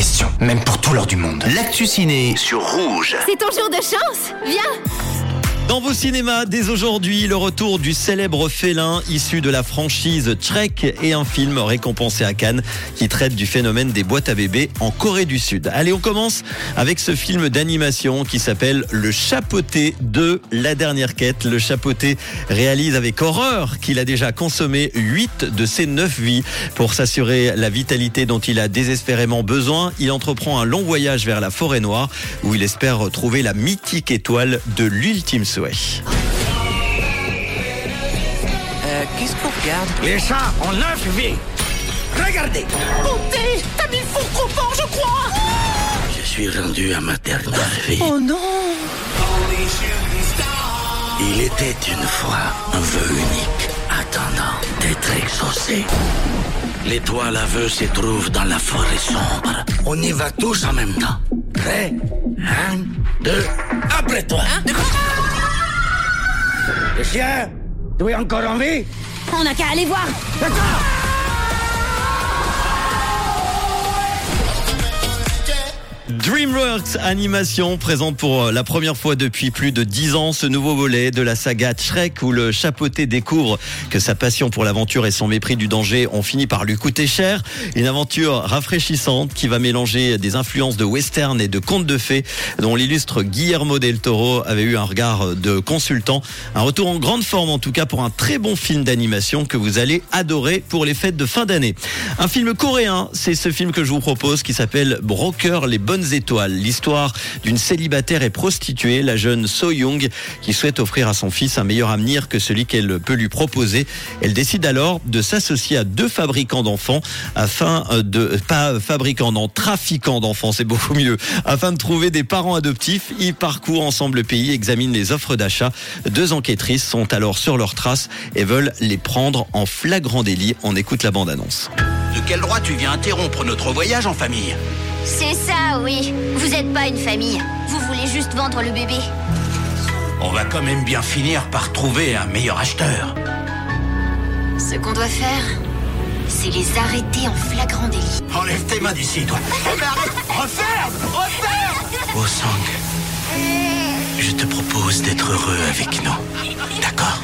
question, même pour tout l'or du monde. L'actu ciné sur Rouge. C'est ton jour de chance Viens Dans vos cinémas, dès aujourd'hui, le retour du célèbre félin issu de la franchise Trek et un film récompensé à Cannes qui traite du phénomène des boîtes à bébés en Corée du Sud. Allez, on commence avec ce film d'animation qui s'appelle Le Chapeauté 2, La dernière quête. Le Chapeauté réalise avec horreur qu'il a déjà consommé 8 de ses 9 vies. Pour s'assurer la vitalité dont il a désespérément besoin, il entreprend un long voyage vers la forêt noire où il espère retrouver la mythique étoile de l'ultime Euh, qu'est-ce qu'on regarde? Les chats ont neuf vies. Regardez. T'as mis faux fort, je crois Je suis rendu à ma dernière vie. Oh non Il était une fois un vœu unique, attendant d'être exaucé. L'étoile à vœu se trouve dans la forêt sombre. On y va tous en même temps. Prêt? Un, deux, après toi. Le chien, tu es encore en vie? On n'a qu'à aller voir DreamWorks Animation présente pour la première fois depuis plus de 10 ans ce nouveau volet de la saga Shrek où le chapeauté découvre que sa passion pour l'aventure et son mépris du danger ont fini par lui coûter cher. Une aventure rafraîchissante qui va mélanger des influences de western et de contes de fées dont l'illustre Guillermo del Toro avait eu un regard de consultant. Un retour en grande forme en tout cas pour un très bon film d'animation que vous allez adorer pour les fêtes de fin d'année. Un film coréen, c'est ce film que je vous propose qui s'appelle Broker les bonnes étoiles. L'histoire d'une célibataire et prostituée, la jeune So Young, qui souhaite offrir à son fils un meilleur avenir que celui qu'elle peut lui proposer. Elle décide alors de s'associer à deux fabricants d'enfants afin de, pas fabricants, non, trafiquants d'enfants, c'est beaucoup mieux, afin de trouver des parents adoptifs. Ils parcourent ensemble le pays, examinent les offres d'achat. Deux enquêtrices sont alors sur leurs traces et veulent les prendre en flagrant délit. On écoute la bande-annonce. De quel droit tu viens interrompre notre voyage en famille? C'est ça, oui. Vous n'êtes pas une famille. Vous voulez juste vendre le bébé. On va quand même bien finir par trouver un meilleur acheteur. Ce qu'on doit faire, c'est les arrêter en flagrant délit. Enlève tes mains d'ici, toi. Oh, mais arrête Referme Referme Oh, Sang, je te propose d'être heureux avec nous. D'accord?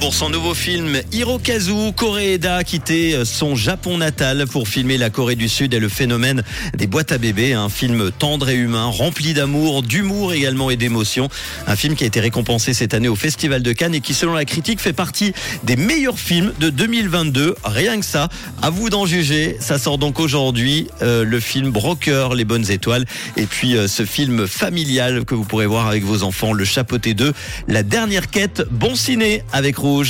Pour son nouveau film Hirokazu, Koreeda a quitté son Japon natal pour filmer la Corée du Sud et le phénomène des boîtes à bébés. Un film tendre et humain, rempli d'amour, d'humour également et d'émotion. Un film qui a été récompensé cette année au Festival de Cannes et qui, selon la critique, fait partie des meilleurs films de 2022. Rien que ça, à vous d'en juger. Ça sort donc aujourd'hui euh, le film Broker, Les Bonnes Étoiles, et puis euh, ce film familial que vous pourrez voir avec vos enfants, Le Chapeauté 2, La Dernière Quête. Bon ciné avec Rouge.